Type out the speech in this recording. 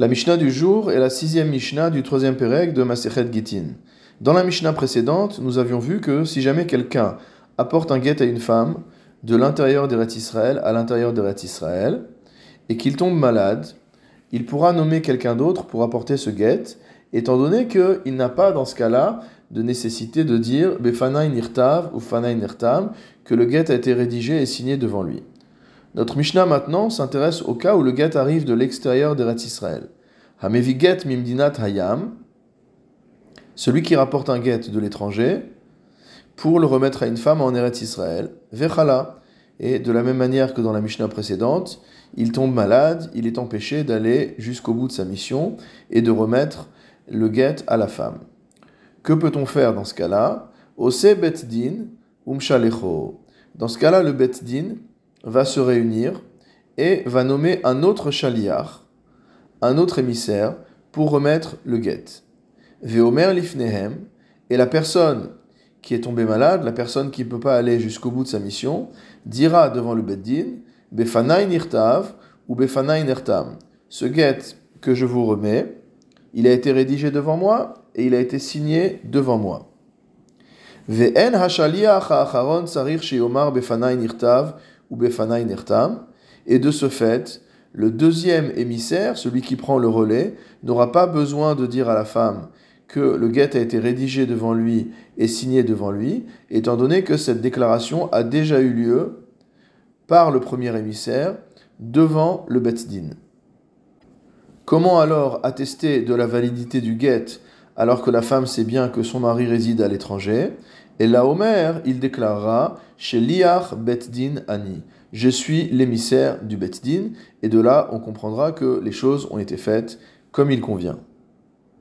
La Mishnah du jour est la sixième Mishnah du troisième Pérec de Masechet Gittin. Dans la Mishnah précédente, nous avions vu que si jamais quelqu'un apporte un guet à une femme de l'intérieur d'Eretz Israël à l'intérieur d'Eretz Israël et qu'il tombe malade, il pourra nommer quelqu'un d'autre pour apporter ce guet, étant donné qu'il n'a pas dans ce cas-là de nécessité de dire Befanaï Nirtav ou Fanaï Nirtam que le guet a été rédigé et signé devant lui. Notre Mishnah maintenant s'intéresse au cas où le guet arrive de l'extérieur d'Eretz Israël. Hamevi get mimdinat hayam, celui qui rapporte un guet de l'étranger, pour le remettre à une femme en Eretz Israël, vechala. Et de la même manière que dans la Mishnah précédente, il tombe malade, il est empêché d'aller jusqu'au bout de sa mission et de remettre le guet à la femme. Que peut-on faire dans ce cas-là? Ose betdin umshalecho. Dans ce cas-là, le betdin va se réunir et va nommer un autre chaliar, un autre émissaire, pour remettre le guet. Veomer lifnehem, et la personne qui est tombée malade, la personne qui ne peut pas aller jusqu'au bout de sa mission, dira devant le beddin, befanai nirtav ou befanai nirtam. Ce guet que je vous remets, il a été rédigé devant moi et il a été signé devant moi. Ve'en hashaliach ha'acharon sarir sheyomar befanai nirtav ou Befanaï Nertam. Et de ce fait, le deuxième émissaire, celui qui prend le relais, n'aura pas besoin de dire à la femme que le guet a été rédigé devant lui et signé devant lui, étant donné que cette déclaration a déjà eu lieu par le premier émissaire devant le Betzdin. Comment alors attester de la validité du guet alors que la femme sait bien que son mari réside à l'étranger? Et là, Omer, il déclarera chez Liach Betdin Ani. Je suis l'émissaire du Betdin. Et de là, on comprendra que les choses ont été faites comme il convient.